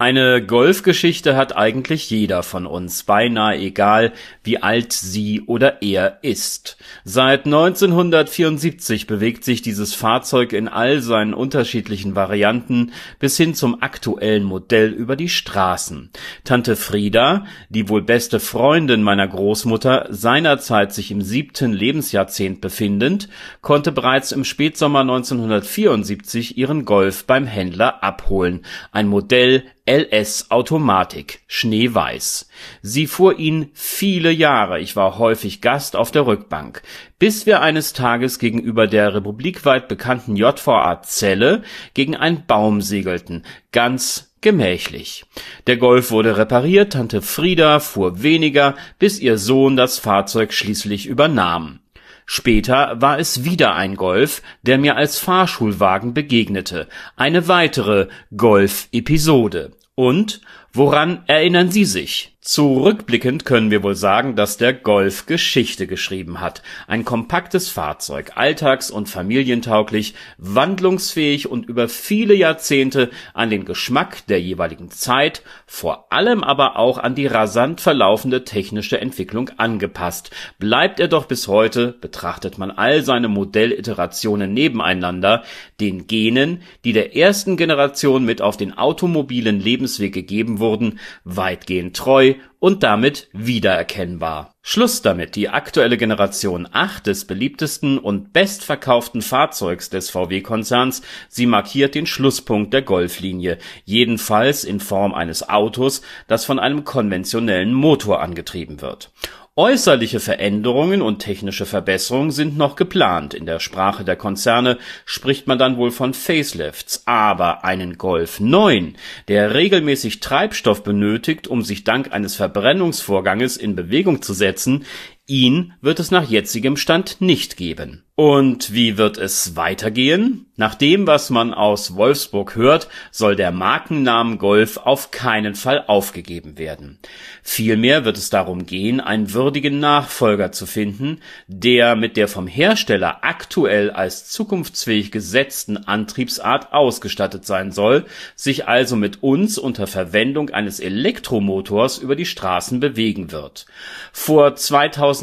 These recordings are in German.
Eine Golfgeschichte hat eigentlich jeder von uns, beinahe egal, wie alt sie oder er ist. Seit 1974 bewegt sich dieses Fahrzeug in all seinen unterschiedlichen Varianten bis hin zum aktuellen Modell über die Straßen. Tante Frieda, die wohl beste Freundin meiner Großmutter, seinerzeit sich im siebten Lebensjahrzehnt befindend, konnte bereits im Spätsommer 1974 ihren Golf beim Händler abholen. Ein Modell LS Automatik, schneeweiß. Sie fuhr ihn viele Jahre, ich war häufig Gast auf der Rückbank, bis wir eines Tages gegenüber der republikweit bekannten JVA Zelle gegen einen Baum segelten, ganz gemächlich. Der Golf wurde repariert, Tante Frieda fuhr weniger, bis ihr Sohn das Fahrzeug schließlich übernahm. Später war es wieder ein Golf, der mir als Fahrschulwagen begegnete, eine weitere Golf-Episode. Und woran erinnern Sie sich? Zurückblickend können wir wohl sagen, dass der Golf Geschichte geschrieben hat. Ein kompaktes Fahrzeug, alltags- und familientauglich, wandlungsfähig und über viele Jahrzehnte an den Geschmack der jeweiligen Zeit, vor allem aber auch an die rasant verlaufende technische Entwicklung angepasst. Bleibt er doch bis heute, betrachtet man all seine Modelliterationen nebeneinander, den Genen, die der ersten Generation mit auf den automobilen Lebensweg gegeben wurden, weitgehend treu und damit wiedererkennbar. Schluss damit, die aktuelle Generation 8 des beliebtesten und bestverkauften Fahrzeugs des VW-Konzerns, sie markiert den Schlusspunkt der Golflinie, jedenfalls in Form eines Autos, das von einem konventionellen Motor angetrieben wird Äußerliche Veränderungen und technische Verbesserungen sind noch geplant, in der Sprache der Konzerne spricht man dann wohl von Facelifts, aber einen Golf 9, der regelmäßig Treibstoff benötigt, um sich dank eines Verbrennungsvorganges in Bewegung zu setzen, ihn wird es nach jetzigem Stand nicht geben und wie wird es weitergehen? Nach dem, was man aus Wolfsburg hört, soll der Markennamen Golf auf keinen Fall aufgegeben werden. Vielmehr wird es darum gehen, einen würdigen Nachfolger zu finden, der mit der vom Hersteller aktuell als zukunftsfähig gesetzten Antriebsart ausgestattet sein soll, sich also mit uns unter Verwendung eines Elektromotors über die Straßen bewegen wird. Vor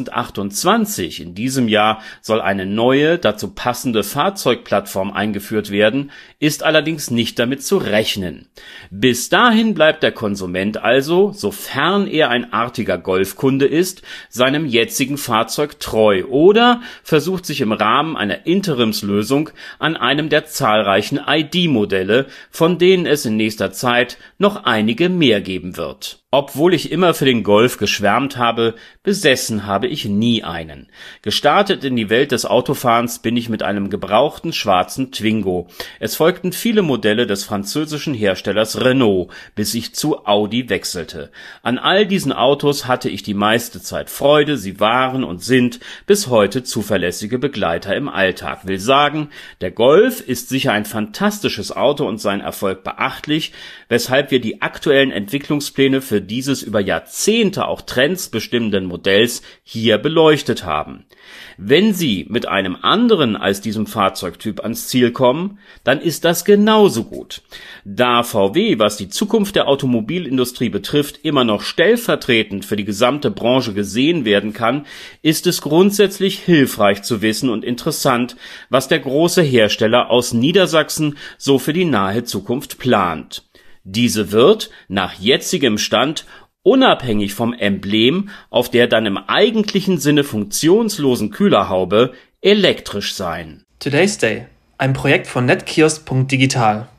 2028, in diesem Jahr, soll eine neue dazu passende Fahrzeugplattform eingeführt werden, ist allerdings nicht damit zu rechnen. Bis dahin bleibt der Konsument also, sofern er ein artiger Golfkunde ist, seinem jetzigen Fahrzeug treu oder versucht sich im Rahmen einer Interimslösung an einem der zahlreichen ID-Modelle, von denen es in nächster Zeit noch einige mehr geben wird obwohl ich immer für den Golf geschwärmt habe, besessen habe ich nie einen. Gestartet in die Welt des Autofahrens bin ich mit einem gebrauchten schwarzen Twingo. Es folgten viele Modelle des französischen Herstellers Renault, bis ich zu Audi wechselte. An all diesen Autos hatte ich die meiste Zeit Freude, sie waren und sind bis heute zuverlässige Begleiter im Alltag. Will sagen, der Golf ist sicher ein fantastisches Auto und sein Erfolg beachtlich, weshalb wir die aktuellen Entwicklungspläne für dieses über Jahrzehnte auch Trends bestimmenden Modells hier beleuchtet haben. Wenn Sie mit einem anderen als diesem Fahrzeugtyp ans Ziel kommen, dann ist das genauso gut. Da VW, was die Zukunft der Automobilindustrie betrifft, immer noch stellvertretend für die gesamte Branche gesehen werden kann, ist es grundsätzlich hilfreich zu wissen und interessant, was der große Hersteller aus Niedersachsen so für die nahe Zukunft plant. Diese wird nach jetzigem Stand unabhängig vom Emblem auf der dann im eigentlichen Sinne funktionslosen Kühlerhaube elektrisch sein. Today's Day, ein Projekt von netkiosk.digital